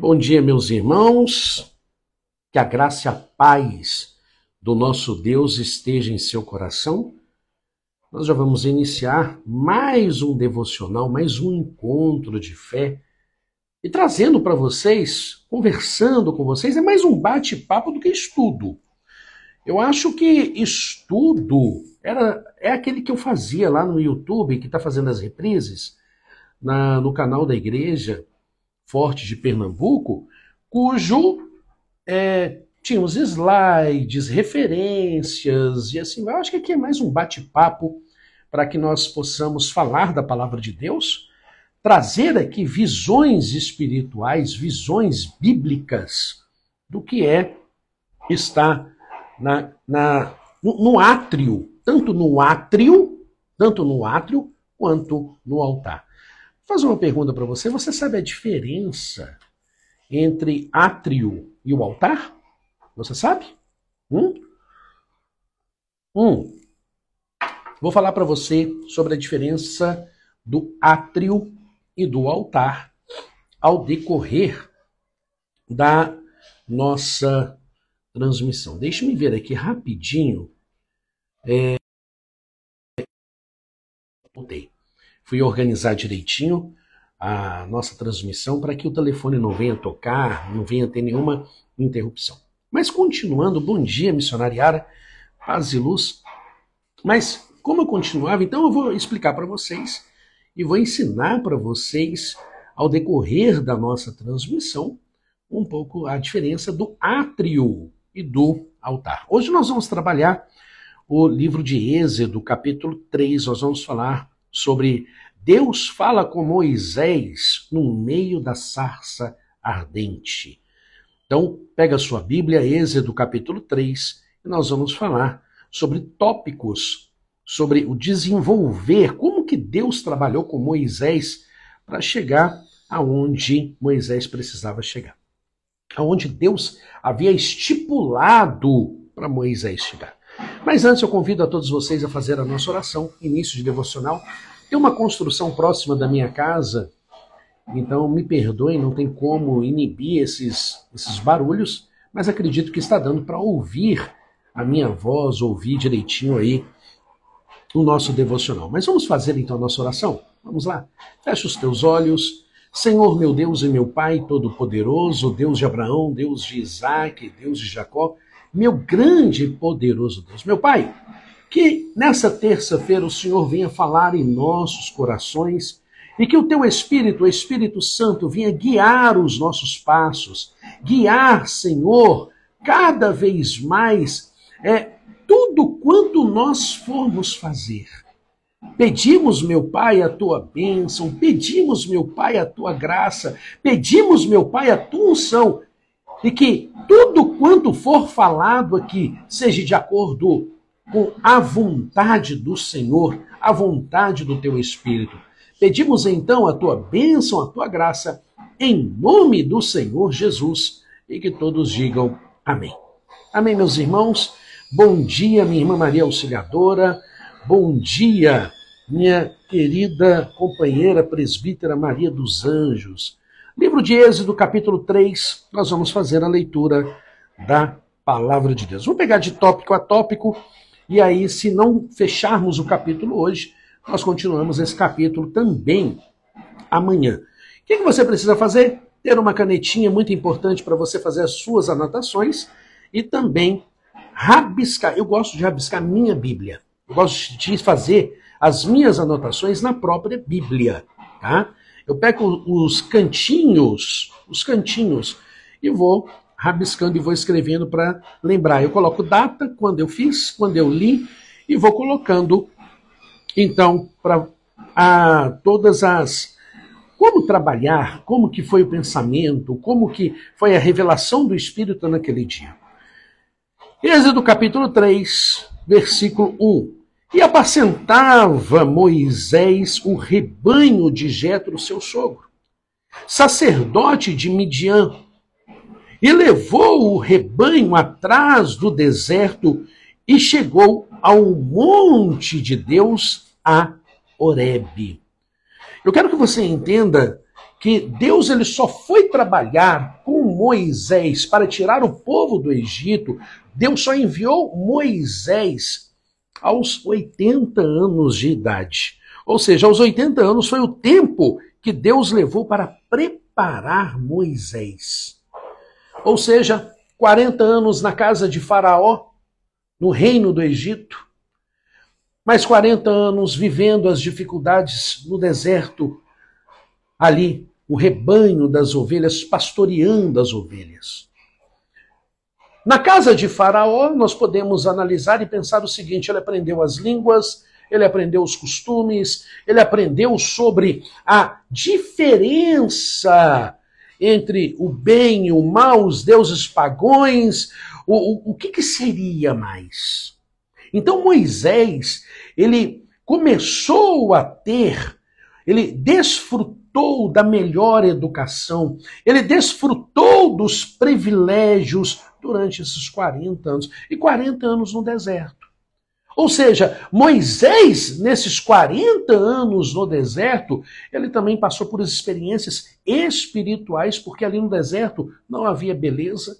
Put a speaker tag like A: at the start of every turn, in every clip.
A: Bom dia, meus irmãos. Que a graça e a paz do nosso Deus esteja em seu coração. Nós já vamos iniciar mais um devocional, mais um encontro de fé e trazendo para vocês, conversando com vocês, é mais um bate-papo do que estudo. Eu acho que estudo era é aquele que eu fazia lá no YouTube, que está fazendo as reprises na, no canal da igreja Forte de Pernambuco, cujo é, tinha os slides, referências e assim. Eu acho que aqui é mais um bate-papo para que nós possamos falar da palavra de Deus, trazer aqui visões espirituais, visões bíblicas do que é estar na, na, no, no átrio, tanto no átrio, tanto no átrio quanto no altar. Fazer uma pergunta para você. Você sabe a diferença entre átrio e o altar? Você sabe? Hum? Hum. Vou falar para você sobre a diferença do átrio e do altar ao decorrer da nossa transmissão. Deixe-me ver aqui rapidinho. É... Fui organizar direitinho a nossa transmissão para que o telefone não venha tocar, não venha ter nenhuma interrupção. Mas continuando, bom dia, missionariara, paz e luz. Mas como eu continuava, então eu vou explicar para vocês e vou ensinar para vocês, ao decorrer da nossa transmissão, um pouco a diferença do átrio e do altar. Hoje nós vamos trabalhar o livro de Êxodo, capítulo 3. Nós vamos falar sobre Deus fala com Moisés no meio da sarça ardente. Então, pega sua Bíblia, Êxodo, capítulo 3, e nós vamos falar sobre tópicos, sobre o desenvolver, como que Deus trabalhou com Moisés para chegar aonde Moisés precisava chegar aonde Deus havia estipulado para Moisés chegar. Mas antes eu convido a todos vocês a fazer a nossa oração, início de devocional. Tem uma construção próxima da minha casa, então me perdoem, não tem como inibir esses, esses barulhos, mas acredito que está dando para ouvir a minha voz, ouvir direitinho aí o nosso devocional. Mas vamos fazer então a nossa oração? Vamos lá? Feche os teus olhos. Senhor meu Deus e meu Pai Todo-Poderoso, Deus de Abraão, Deus de Isaac, Deus de Jacó, meu grande e poderoso Deus. Meu Pai, que nessa terça-feira o Senhor venha falar em nossos corações e que o Teu Espírito, o Espírito Santo, venha guiar os nossos passos, guiar, Senhor, cada vez mais é tudo quanto nós formos fazer Pedimos, meu Pai, a tua bênção, pedimos, meu Pai, a tua graça, pedimos, meu Pai, a tua unção, e que tudo quanto for falado aqui seja de acordo com a vontade do Senhor, a vontade do teu Espírito. Pedimos então a tua bênção, a tua graça, em nome do Senhor Jesus, e que todos digam amém. Amém, meus irmãos. Bom dia, minha irmã Maria Auxiliadora. Bom dia, minha querida companheira presbítera Maria dos Anjos. Livro de Êxodo, capítulo 3, nós vamos fazer a leitura da palavra de Deus. Vamos pegar de tópico a tópico, e aí, se não fecharmos o capítulo hoje, nós continuamos esse capítulo também amanhã. O que, que você precisa fazer? Ter uma canetinha muito importante para você fazer as suas anotações e também rabiscar. Eu gosto de rabiscar minha Bíblia. Eu gosto de fazer as minhas anotações na própria Bíblia, tá? Eu pego os cantinhos, os cantinhos, e vou rabiscando e vou escrevendo para lembrar. Eu coloco data, quando eu fiz, quando eu li, e vou colocando, então, para todas as como trabalhar, como que foi o pensamento, como que foi a revelação do Espírito naquele dia. Êxodo capítulo 3, versículo 1. E apacentava Moisés o rebanho de Jetro, seu sogro, sacerdote de Midian, e levou o rebanho atrás do deserto e chegou ao monte de Deus, a Horebe. Eu quero que você entenda que Deus ele só foi trabalhar com Moisés para tirar o povo do Egito, Deus só enviou Moisés aos 80 anos de idade. Ou seja, aos 80 anos foi o tempo que Deus levou para preparar Moisés. Ou seja, 40 anos na casa de Faraó, no reino do Egito, mais 40 anos vivendo as dificuldades no deserto, ali, o rebanho das ovelhas, pastoreando as ovelhas. Na casa de Faraó, nós podemos analisar e pensar o seguinte: ele aprendeu as línguas, ele aprendeu os costumes, ele aprendeu sobre a diferença entre o bem e o mal, os deuses pagões, o, o, o que, que seria mais? Então Moisés, ele começou a ter, ele desfrutou da melhor educação, ele desfrutou dos privilégios durante esses 40 anos, e 40 anos no deserto. Ou seja, Moisés, nesses 40 anos no deserto, ele também passou por experiências espirituais, porque ali no deserto não havia beleza,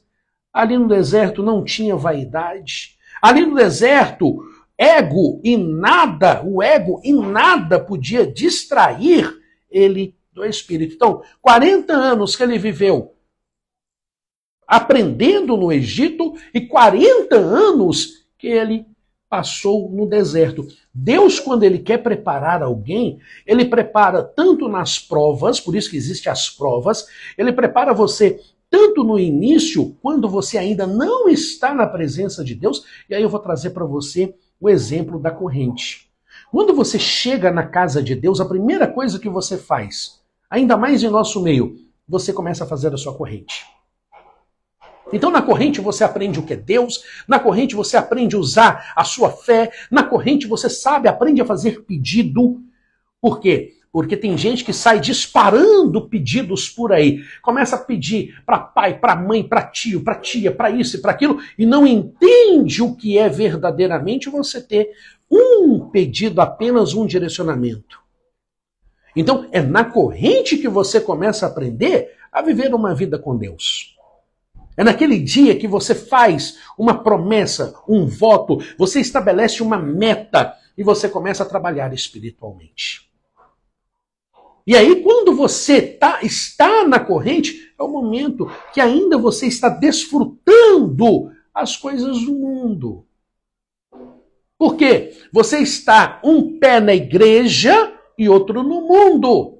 A: ali no deserto não tinha vaidade, ali no deserto, ego e nada, o ego em nada podia distrair ele do espírito. Então, 40 anos que ele viveu aprendendo no Egito e 40 anos que ele passou no deserto. Deus, quando ele quer preparar alguém, ele prepara tanto nas provas, por isso que existem as provas, ele prepara você tanto no início, quando você ainda não está na presença de Deus, e aí eu vou trazer para você o exemplo da corrente. Quando você chega na casa de Deus, a primeira coisa que você faz, ainda mais em nosso meio, você começa a fazer a sua corrente. Então, na corrente você aprende o que é Deus, na corrente você aprende a usar a sua fé, na corrente você sabe, aprende a fazer pedido. Por quê? Porque tem gente que sai disparando pedidos por aí. Começa a pedir para pai, para mãe, para tio, para tia, para isso e para aquilo, e não entende o que é verdadeiramente você ter um pedido, apenas um direcionamento. Então, é na corrente que você começa a aprender a viver uma vida com Deus. É naquele dia que você faz uma promessa, um voto, você estabelece uma meta e você começa a trabalhar espiritualmente. E aí, quando você tá, está na corrente, é o momento que ainda você está desfrutando as coisas do mundo. Por quê? Você está um pé na igreja e outro no mundo.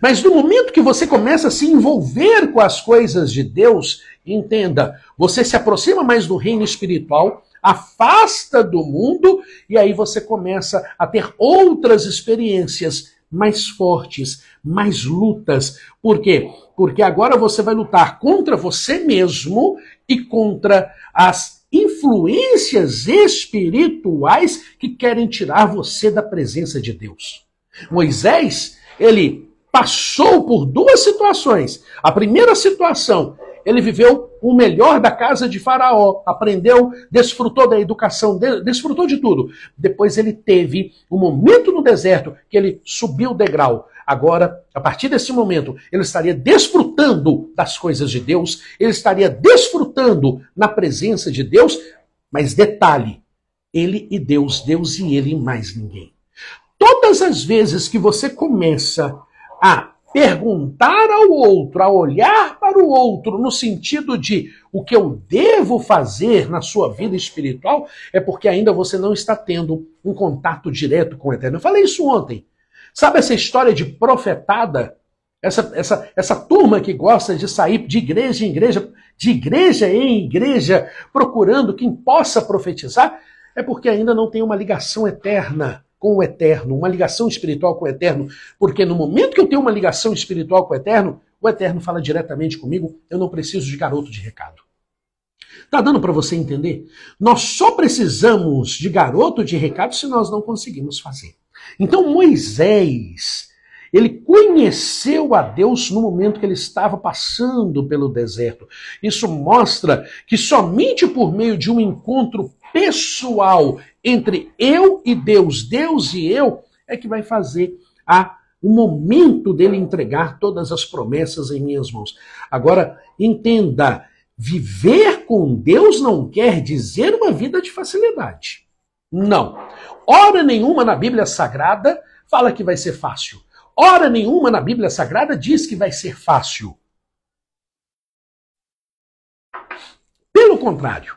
A: Mas no momento que você começa a se envolver com as coisas de Deus, entenda, você se aproxima mais do reino espiritual, afasta do mundo e aí você começa a ter outras experiências mais fortes, mais lutas. Por quê? Porque agora você vai lutar contra você mesmo e contra as influências espirituais que querem tirar você da presença de Deus. Moisés, ele passou por duas situações. A primeira situação, ele viveu o melhor da casa de Faraó, aprendeu, desfrutou da educação, desfrutou de tudo. Depois ele teve um momento no deserto que ele subiu o degrau. Agora, a partir desse momento, ele estaria desfrutando das coisas de Deus, ele estaria desfrutando na presença de Deus, mas detalhe, ele e Deus, Deus e ele e mais ninguém. Todas as vezes que você começa a perguntar ao outro, a olhar para o outro no sentido de o que eu devo fazer na sua vida espiritual, é porque ainda você não está tendo um contato direto com o Eterno. Eu falei isso ontem. Sabe essa história de profetada? Essa, essa, essa turma que gosta de sair de igreja em igreja, de igreja em igreja, procurando quem possa profetizar, é porque ainda não tem uma ligação eterna com o eterno, uma ligação espiritual com o eterno, porque no momento que eu tenho uma ligação espiritual com o eterno, o eterno fala diretamente comigo, eu não preciso de garoto de recado. Tá dando para você entender? Nós só precisamos de garoto de recado se nós não conseguimos fazer. Então Moisés, ele conheceu a Deus no momento que ele estava passando pelo deserto. Isso mostra que somente por meio de um encontro pessoal entre eu e Deus, Deus e eu, é que vai fazer a o momento dele entregar todas as promessas em minhas mãos. Agora, entenda, viver com Deus não quer dizer uma vida de facilidade. Não. Hora nenhuma na Bíblia Sagrada fala que vai ser fácil. Hora nenhuma na Bíblia Sagrada diz que vai ser fácil. Pelo contrário,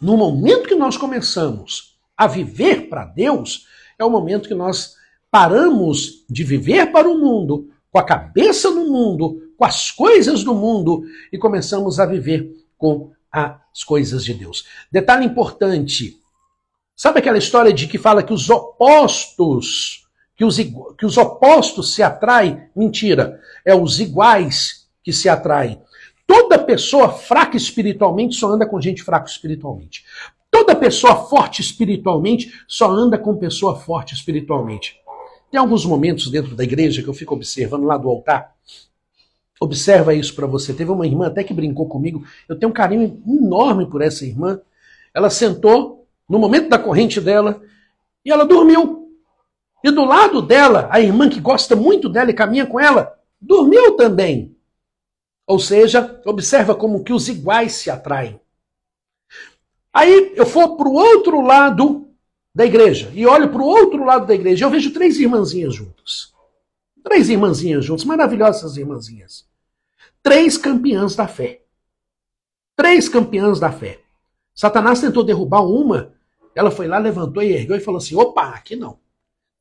A: no momento que nós começamos a viver para Deus, é o momento que nós paramos de viver para o mundo, com a cabeça no mundo, com as coisas do mundo e começamos a viver com as coisas de Deus. Detalhe importante: sabe aquela história de que fala que os opostos, que os, que os opostos se atraem? Mentira, é os iguais que se atraem. Toda pessoa fraca espiritualmente só anda com gente fraca espiritualmente. Toda pessoa forte espiritualmente só anda com pessoa forte espiritualmente. Tem alguns momentos dentro da igreja que eu fico observando lá do altar. Observa isso para você. Teve uma irmã até que brincou comigo. Eu tenho um carinho enorme por essa irmã. Ela sentou no momento da corrente dela e ela dormiu. E do lado dela, a irmã que gosta muito dela e caminha com ela, dormiu também. Ou seja, observa como que os iguais se atraem. Aí eu for para o outro lado da igreja e olho para o outro lado da igreja, eu vejo três irmãzinhas juntas. Três irmãzinhas juntas, maravilhosas irmãzinhas. Três campeãs da fé. Três campeãs da fé. Satanás tentou derrubar uma, ela foi lá, levantou e ergueu e falou assim: opa, aqui não.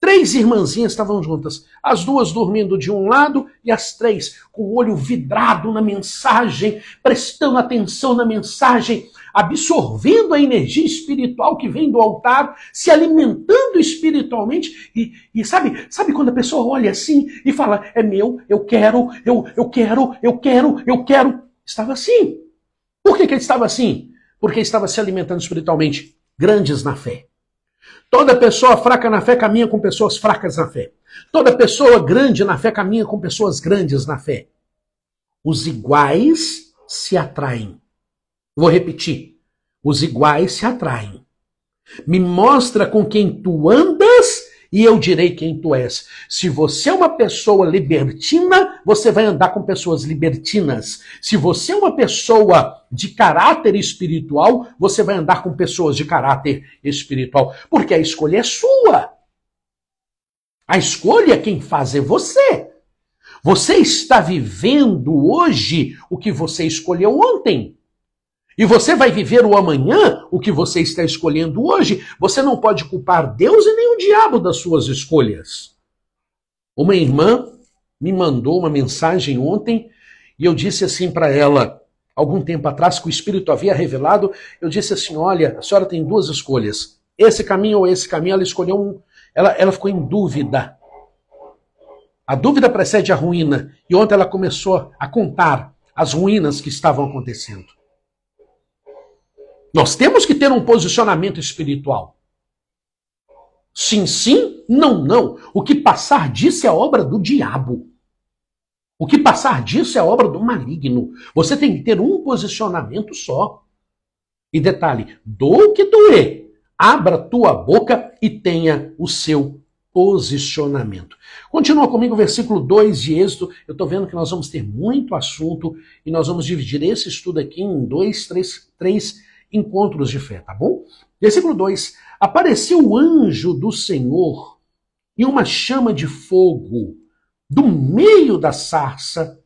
A: Três irmãzinhas estavam juntas, as duas dormindo de um lado e as três com o olho vidrado na mensagem, prestando atenção na mensagem, absorvendo a energia espiritual que vem do altar, se alimentando espiritualmente. E, e sabe, sabe quando a pessoa olha assim e fala: é meu, eu quero, eu, eu quero, eu quero, eu quero. Estava assim. Por que, que ele estava assim? Porque estava se alimentando espiritualmente. Grandes na fé. Toda pessoa fraca na fé caminha com pessoas fracas na fé. Toda pessoa grande na fé caminha com pessoas grandes na fé. Os iguais se atraem. Vou repetir. Os iguais se atraem. Me mostra com quem tu andas e eu direi quem tu és. Se você é uma pessoa libertina, você vai andar com pessoas libertinas. Se você é uma pessoa de caráter espiritual, você vai andar com pessoas de caráter espiritual. Porque a escolha é sua. A escolha quem faz é você. Você está vivendo hoje o que você escolheu ontem. E você vai viver o amanhã, o que você está escolhendo hoje. Você não pode culpar Deus e nem o diabo das suas escolhas. Uma irmã me mandou uma mensagem ontem e eu disse assim para ela, algum tempo atrás, que o Espírito havia revelado. Eu disse assim: Olha, a senhora tem duas escolhas, esse caminho ou esse caminho. Ela escolheu um. Ela, ela ficou em dúvida. A dúvida precede a ruína. E ontem ela começou a contar as ruínas que estavam acontecendo. Nós temos que ter um posicionamento espiritual. Sim, sim, não, não. O que passar disso é obra do diabo. O que passar disso é obra do maligno. Você tem que ter um posicionamento só. E detalhe: do que doer, abra tua boca e tenha o seu posicionamento. Continua comigo o versículo 2 de Êxodo. Eu estou vendo que nós vamos ter muito assunto e nós vamos dividir esse estudo aqui em dois, três, três encontros de fé, tá bom? Versículo 2: Apareceu o anjo do Senhor em uma chama de fogo do meio da sarça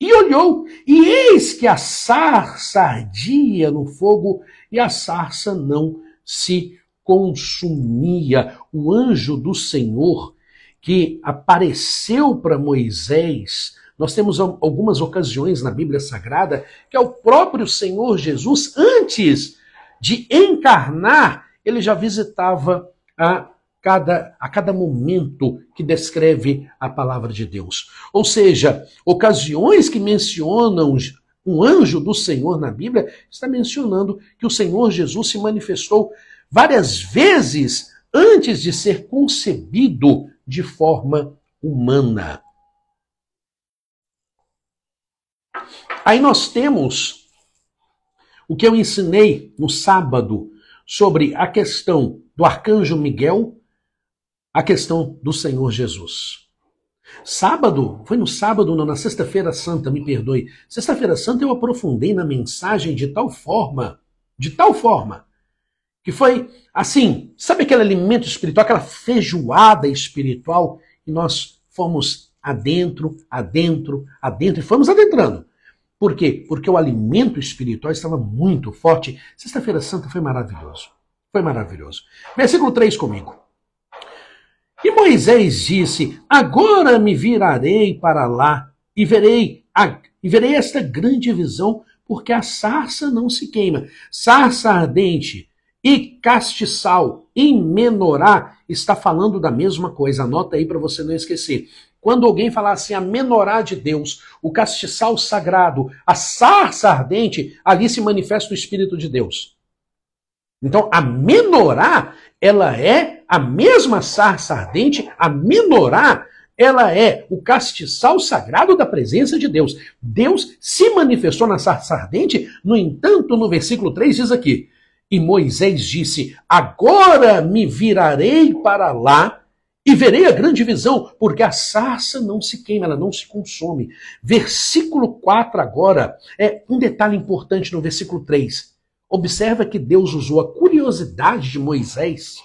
A: e olhou, e eis que a sarça ardia no fogo e a sarça não se consumia. O anjo do Senhor que apareceu para Moisés nós temos algumas ocasiões na Bíblia Sagrada que é o próprio Senhor Jesus, antes de encarnar, ele já visitava a cada, a cada momento que descreve a palavra de Deus. Ou seja, ocasiões que mencionam um anjo do Senhor na Bíblia, está mencionando que o Senhor Jesus se manifestou várias vezes antes de ser concebido de forma humana. Aí nós temos o que eu ensinei no sábado sobre a questão do arcanjo Miguel, a questão do Senhor Jesus. Sábado, foi no sábado, não, na sexta-feira santa, me perdoe. Sexta-feira santa eu aprofundei na mensagem de tal forma, de tal forma, que foi assim, sabe aquele alimento espiritual, aquela feijoada espiritual, e nós fomos adentro, adentro, adentro, e fomos adentrando. Por quê? Porque o alimento espiritual estava muito forte. Sexta-feira Santa foi maravilhoso. Foi maravilhoso. Versículo 3 comigo. E Moisés disse: Agora me virarei para lá e verei, a, e verei esta grande visão, porque a sarça não se queima. Sarça ardente e castiçal e menorá está falando da mesma coisa. Anota aí para você não esquecer. Quando alguém falar assim, a menorá de Deus, o castiçal sagrado, a sarça ardente, ali se manifesta o Espírito de Deus. Então, a menorá, ela é a mesma sarça ardente, a menorá, ela é o castiçal sagrado da presença de Deus. Deus se manifestou na sarça ardente, no entanto, no versículo 3 diz aqui: E Moisés disse: Agora me virarei para lá e verei a grande visão, porque a sarça não se queima, ela não se consome. Versículo 4 agora, é um detalhe importante no versículo 3. Observa que Deus usou a curiosidade de Moisés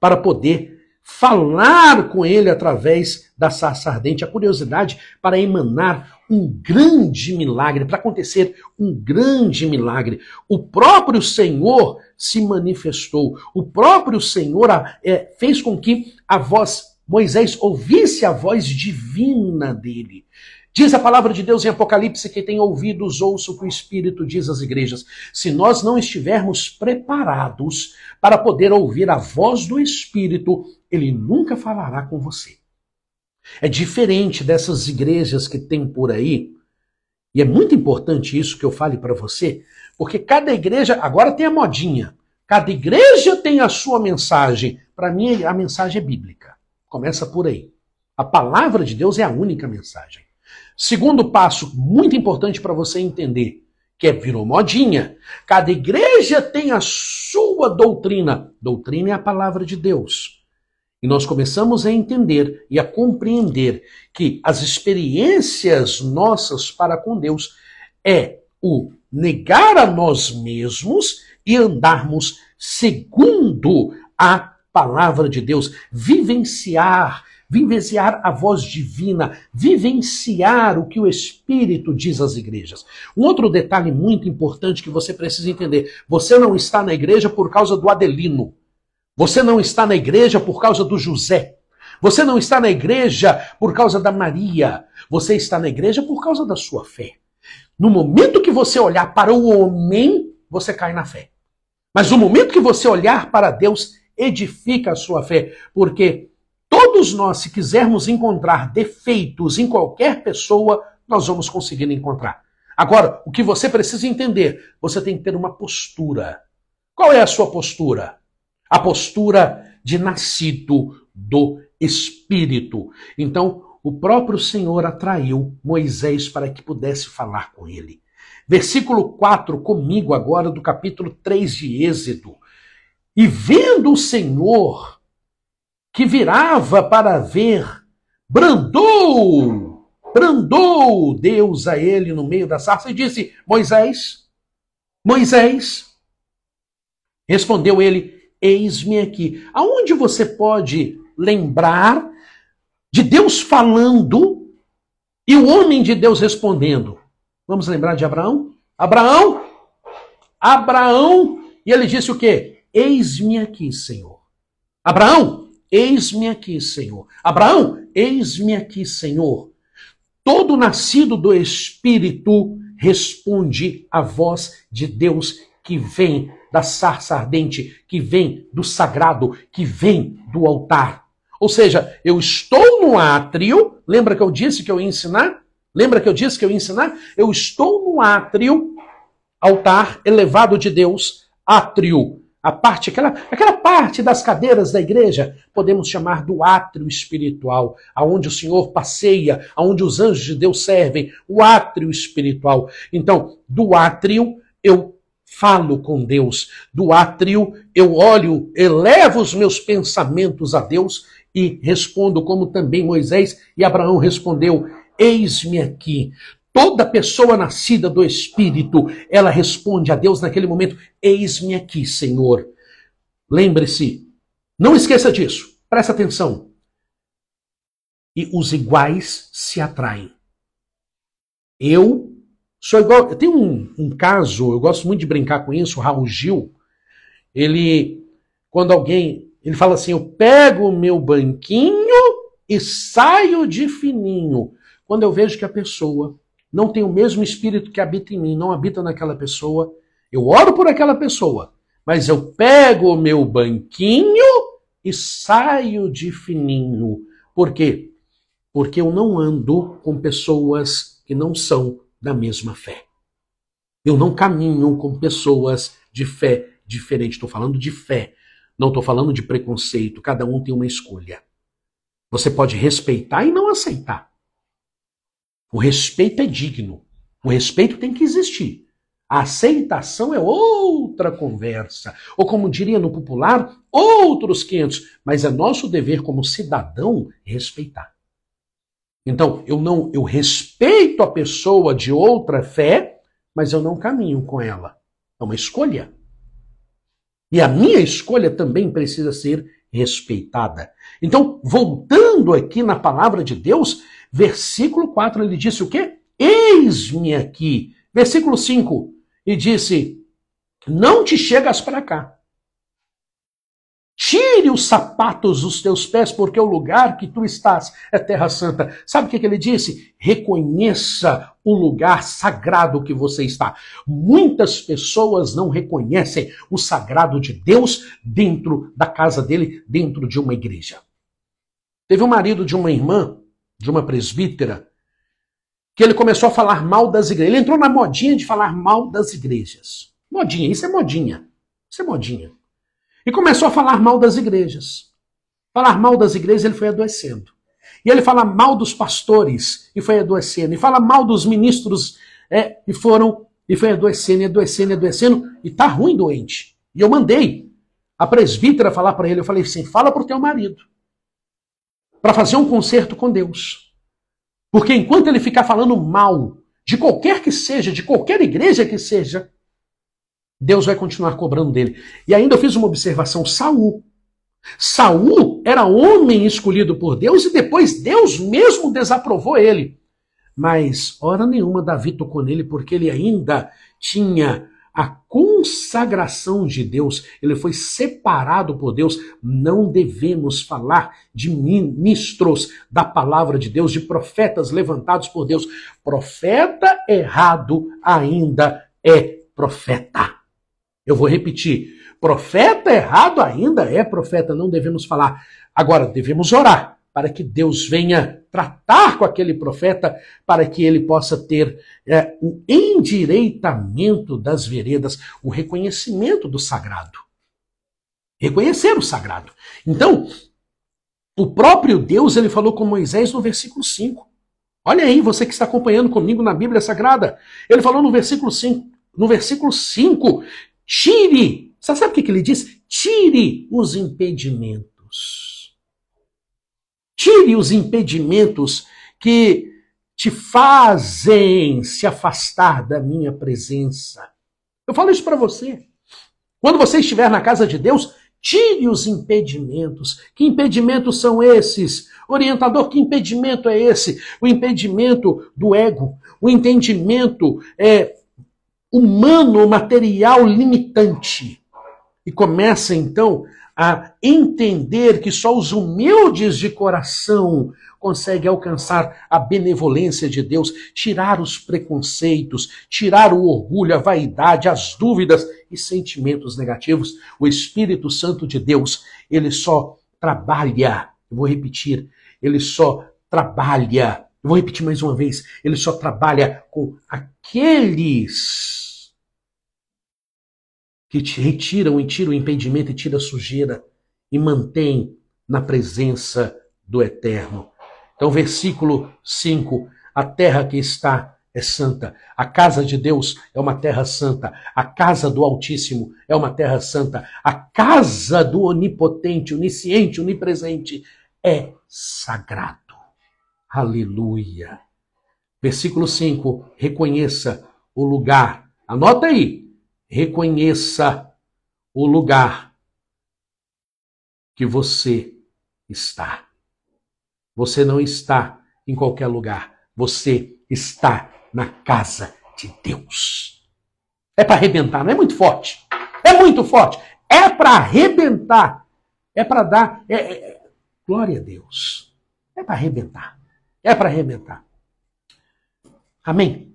A: para poder falar com ele através da sarça ardente, a curiosidade para emanar um grande milagre, para acontecer um grande milagre. O próprio Senhor se manifestou, o próprio Senhor é, fez com que a voz, Moisés ouvisse a voz divina dele. Diz a palavra de Deus em Apocalipse que tem ouvidos, ouça o que o Espírito diz às igrejas. Se nós não estivermos preparados para poder ouvir a voz do Espírito, ele nunca falará com você. É diferente dessas igrejas que tem por aí, e é muito importante isso que eu fale para você, porque cada igreja, agora tem a modinha, cada igreja tem a sua mensagem. Para mim, a mensagem é bíblica. Começa por aí. A palavra de Deus é a única mensagem. Segundo passo, muito importante para você entender, que é virou modinha. Cada igreja tem a sua doutrina. Doutrina é a palavra de Deus. E nós começamos a entender e a compreender que as experiências nossas para com Deus é o negar a nós mesmos e andarmos segundo a palavra de Deus, vivenciar vivenciar a voz divina, vivenciar o que o Espírito diz às igrejas. Um outro detalhe muito importante que você precisa entender: você não está na igreja por causa do Adelino, você não está na igreja por causa do José, você não está na igreja por causa da Maria, você está na igreja por causa da sua fé. No momento que você olhar para o homem, você cai na fé. Mas no momento que você olhar para Deus, edifica a sua fé, porque Todos nós, se quisermos encontrar defeitos em qualquer pessoa, nós vamos conseguir encontrar. Agora, o que você precisa entender, você tem que ter uma postura. Qual é a sua postura? A postura de nascido do Espírito. Então, o próprio Senhor atraiu Moisés para que pudesse falar com ele. Versículo 4, comigo agora, do capítulo 3 de Êxodo. E vendo o Senhor que virava para ver, brandou, brandou Deus a ele no meio da sarça e disse: Moisés, Moisés. Respondeu ele: Eis-me aqui. Aonde você pode lembrar de Deus falando e o homem de Deus respondendo? Vamos lembrar de Abraão? Abraão, Abraão, e ele disse o quê? Eis-me aqui, Senhor. Abraão, Eis-me aqui, Senhor. Abraão, eis-me aqui, Senhor. Todo nascido do Espírito responde à voz de Deus que vem da sarça ardente, que vem do sagrado, que vem do altar. Ou seja, eu estou no átrio, lembra que eu disse que eu ia ensinar? Lembra que eu disse que eu ia ensinar? Eu estou no átrio, altar elevado de Deus, átrio a parte, aquela, aquela parte das cadeiras da igreja, podemos chamar do átrio espiritual, aonde o Senhor passeia, aonde os anjos de Deus servem, o átrio espiritual. Então, do átrio eu falo com Deus, do átrio eu olho, elevo os meus pensamentos a Deus e respondo como também Moisés e Abraão respondeu: Eis-me aqui. Toda pessoa nascida do Espírito, ela responde a Deus naquele momento: Eis-me aqui, Senhor. Lembre-se, não esqueça disso, presta atenção. E os iguais se atraem. Eu sou igual. Tenho um, um caso, eu gosto muito de brincar com isso, o Raul Gil. Ele, quando alguém, ele fala assim: Eu pego o meu banquinho e saio de fininho. Quando eu vejo que a pessoa não tem o mesmo espírito que habita em mim, não habita naquela pessoa, eu oro por aquela pessoa, mas eu pego o meu banquinho e saio de fininho. Por quê? Porque eu não ando com pessoas que não são da mesma fé. Eu não caminho com pessoas de fé diferente. Estou falando de fé, não estou falando de preconceito. Cada um tem uma escolha. Você pode respeitar e não aceitar. O respeito é digno. O respeito tem que existir. A aceitação é outra conversa. Ou como diria no popular, outros 500. Mas é nosso dever como cidadão respeitar. Então, eu não eu respeito a pessoa de outra fé, mas eu não caminho com ela. É uma escolha. E a minha escolha também precisa ser respeitada. Então, voltando aqui na palavra de Deus, Versículo 4, ele disse o quê? Eis-me aqui. Versículo 5, e disse: Não te chegas para cá. Tire os sapatos dos teus pés, porque o lugar que tu estás é terra santa. Sabe o que, que ele disse? Reconheça o lugar sagrado que você está. Muitas pessoas não reconhecem o sagrado de Deus dentro da casa dele, dentro de uma igreja. Teve um marido de uma irmã de uma presbítera, que ele começou a falar mal das igrejas. Ele entrou na modinha de falar mal das igrejas. Modinha, isso é modinha. Isso é modinha. E começou a falar mal das igrejas. Falar mal das igrejas, ele foi adoecendo. E ele fala mal dos pastores e foi adoecendo. E fala mal dos ministros é, e foram e foi adoecendo, e adoecendo, e adoecendo. E tá ruim doente. E eu mandei a presbítera falar para ele. Eu falei assim: fala pro teu marido para fazer um concerto com Deus. Porque enquanto ele ficar falando mal de qualquer que seja, de qualquer igreja que seja, Deus vai continuar cobrando dele. E ainda eu fiz uma observação: Saul. Saul era homem escolhido por Deus e depois Deus mesmo desaprovou ele. Mas hora nenhuma Davi tocou nele porque ele ainda tinha a consagração de Deus, ele foi separado por Deus. Não devemos falar de ministros da palavra de Deus, de profetas levantados por Deus. Profeta errado ainda é profeta. Eu vou repetir: profeta errado ainda é profeta. Não devemos falar. Agora, devemos orar para que Deus venha tratar com aquele profeta, para que ele possa ter é, o endireitamento das veredas, o reconhecimento do sagrado. Reconhecer o sagrado. Então, o próprio Deus, ele falou com Moisés no versículo 5. Olha aí, você que está acompanhando comigo na Bíblia Sagrada. Ele falou no versículo 5, no versículo 5, tire. Você sabe o que, ele diz? Tire os impedimentos. Tire os impedimentos que te fazem se afastar da minha presença. Eu falo isso para você. Quando você estiver na casa de Deus, tire os impedimentos. Que impedimentos são esses? Orientador, que impedimento é esse? O impedimento do ego, o entendimento é, humano, material limitante. E começa então a entender que só os humildes de coração conseguem alcançar a benevolência de Deus, tirar os preconceitos, tirar o orgulho, a vaidade, as dúvidas e sentimentos negativos. O Espírito Santo de Deus, ele só trabalha, vou repetir, ele só trabalha, eu vou repetir mais uma vez, ele só trabalha com aqueles que te retiram e tiram o impedimento e tira a sujeira e mantém na presença do Eterno. Então, versículo 5: A terra que está é santa, a casa de Deus é uma terra santa, a casa do Altíssimo é uma terra santa, a casa do Onipotente, Onisciente, Onipresente é sagrado. Aleluia. Versículo 5: reconheça o lugar. Anota aí. Reconheça o lugar que você está. Você não está em qualquer lugar. Você está na casa de Deus. É para arrebentar, não é muito forte. É muito forte. É para arrebentar. É para dar. É, é, glória a Deus. É para arrebentar. É para arrebentar. Amém?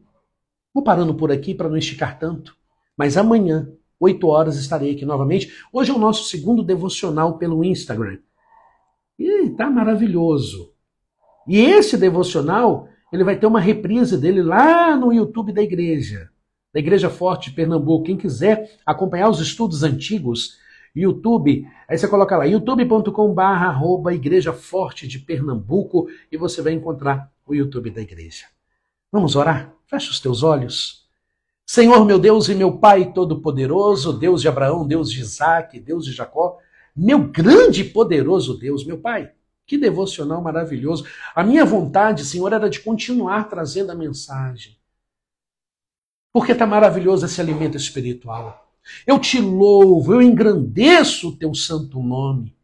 A: Vou parando por aqui para não esticar tanto. Mas amanhã, 8 horas, estarei aqui novamente. Hoje é o nosso segundo devocional pelo Instagram. E tá maravilhoso. E esse devocional, ele vai ter uma reprise dele lá no YouTube da igreja, da Igreja Forte de Pernambuco. Quem quiser acompanhar os estudos antigos, YouTube, aí você coloca lá youtube.com/barra Igreja Forte de Pernambuco e você vai encontrar o YouTube da igreja. Vamos orar? Fecha os teus olhos. Senhor, meu Deus e meu Pai Todo-Poderoso, Deus de Abraão, Deus de Isaac, Deus de Jacó, meu grande e poderoso Deus, meu Pai, que devocional maravilhoso. A minha vontade, Senhor, era de continuar trazendo a mensagem. Porque está maravilhoso esse alimento espiritual. Eu te louvo, eu engrandeço o teu santo nome.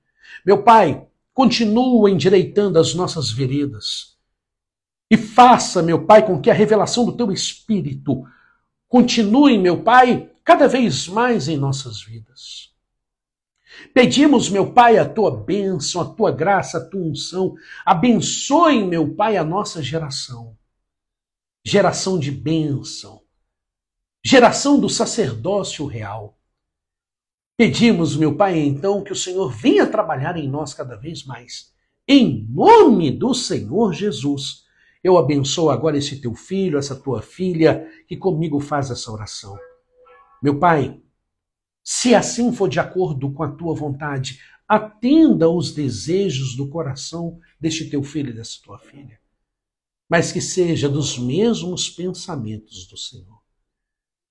A: Meu Pai, continua endireitando as nossas veredas. E faça, meu Pai, com que a revelação do teu Espírito continue, meu Pai, cada vez mais em nossas vidas. Pedimos, meu Pai, a tua bênção, a tua graça, a tua unção. Abençoe, meu Pai, a nossa geração. Geração de bênção. Geração do sacerdócio real. Pedimos, meu Pai, então, que o Senhor venha trabalhar em nós cada vez mais. Em nome do Senhor Jesus eu abençoo agora esse teu filho, essa tua filha, que comigo faz essa oração. Meu Pai, se assim for de acordo com a tua vontade, atenda os desejos do coração deste teu filho e dessa tua filha. Mas que seja dos mesmos pensamentos do Senhor.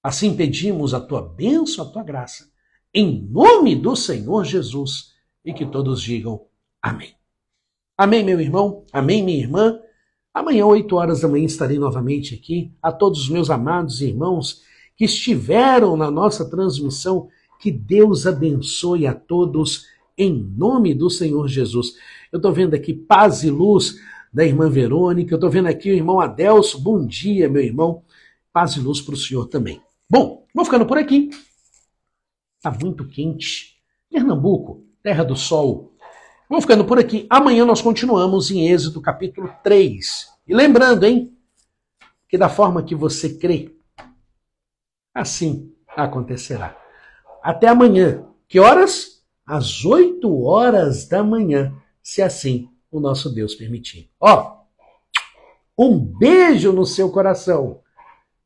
A: Assim pedimos a tua bênção, a tua graça, em nome do Senhor Jesus, e que todos digam amém. Amém, meu irmão, amém, minha irmã. Amanhã, 8 horas da manhã, estarei novamente aqui. A todos os meus amados irmãos que estiveram na nossa transmissão, que Deus abençoe a todos em nome do Senhor Jesus. Eu estou vendo aqui paz e luz da irmã Verônica, eu estou vendo aqui o irmão Adelso. Bom dia, meu irmão. Paz e luz para o senhor também. Bom, vou ficando por aqui. Está muito quente. Pernambuco, terra do sol, Vamos ficando por aqui. Amanhã nós continuamos em Êxodo capítulo 3. E lembrando, hein, que da forma que você crê, assim acontecerá. Até amanhã. Que horas? Às 8 horas da manhã, se assim o nosso Deus permitir. Ó, um beijo no seu coração.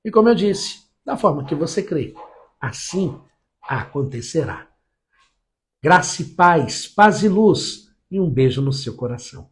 A: E como eu disse, da forma que você crê, assim acontecerá. Graça e paz, paz e luz e um beijo no seu coração.